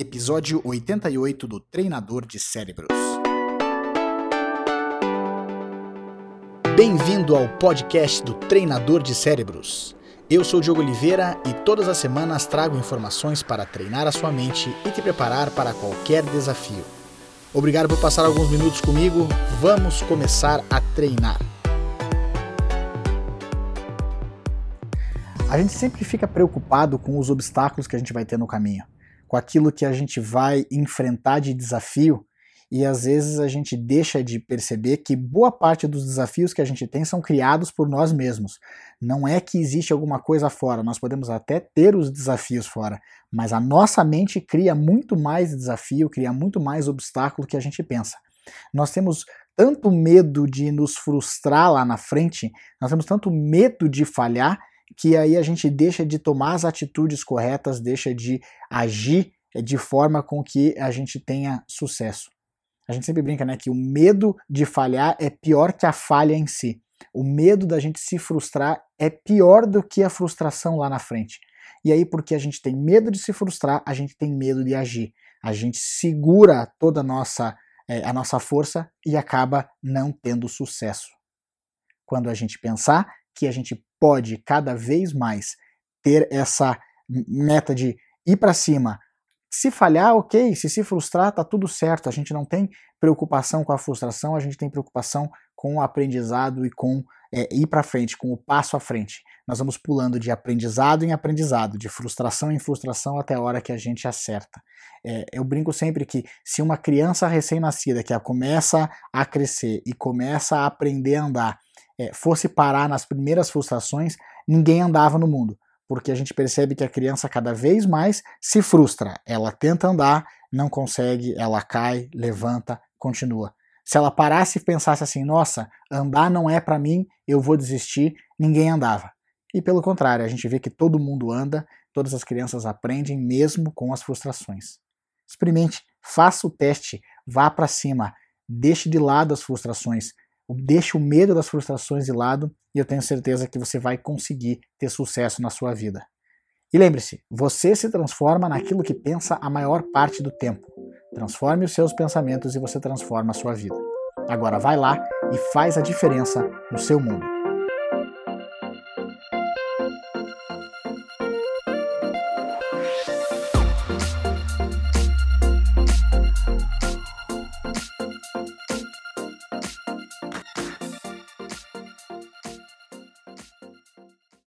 episódio 88 do Treinador de Cérebros. Bem-vindo ao podcast do Treinador de Cérebros. Eu sou Diogo Oliveira e todas as semanas trago informações para treinar a sua mente e te preparar para qualquer desafio. Obrigado por passar alguns minutos comigo. Vamos começar a treinar. A gente sempre fica preocupado com os obstáculos que a gente vai ter no caminho com aquilo que a gente vai enfrentar de desafio, e às vezes a gente deixa de perceber que boa parte dos desafios que a gente tem são criados por nós mesmos. Não é que existe alguma coisa fora, nós podemos até ter os desafios fora, mas a nossa mente cria muito mais desafio, cria muito mais obstáculo que a gente pensa. Nós temos tanto medo de nos frustrar lá na frente, nós temos tanto medo de falhar, que aí a gente deixa de tomar as atitudes corretas, deixa de agir de forma com que a gente tenha sucesso. A gente sempre brinca, né, que o medo de falhar é pior que a falha em si. O medo da gente se frustrar é pior do que a frustração lá na frente. E aí, porque a gente tem medo de se frustrar, a gente tem medo de agir. A gente segura toda a nossa, é, a nossa força e acaba não tendo sucesso. Quando a gente pensar que a gente pode cada vez mais ter essa meta de ir para cima. Se falhar, ok. Se se frustrar, tá tudo certo. A gente não tem preocupação com a frustração, a gente tem preocupação com o aprendizado e com é, ir para frente, com o passo à frente. Nós vamos pulando de aprendizado em aprendizado, de frustração em frustração até a hora que a gente acerta. É, eu brinco sempre que se uma criança recém-nascida que começa a crescer e começa a aprender a andar é, fosse parar nas primeiras frustrações, ninguém andava no mundo, porque a gente percebe que a criança cada vez mais se frustra. Ela tenta andar, não consegue, ela cai, levanta, continua. Se ela parasse e pensasse assim, nossa, andar não é para mim, eu vou desistir, ninguém andava. E pelo contrário, a gente vê que todo mundo anda, todas as crianças aprendem mesmo com as frustrações. Experimente, faça o teste, vá para cima, deixe de lado as frustrações, Deixe o medo das frustrações de lado e eu tenho certeza que você vai conseguir ter sucesso na sua vida. E lembre-se, você se transforma naquilo que pensa a maior parte do tempo. Transforme os seus pensamentos e você transforma a sua vida. Agora vai lá e faz a diferença no seu mundo.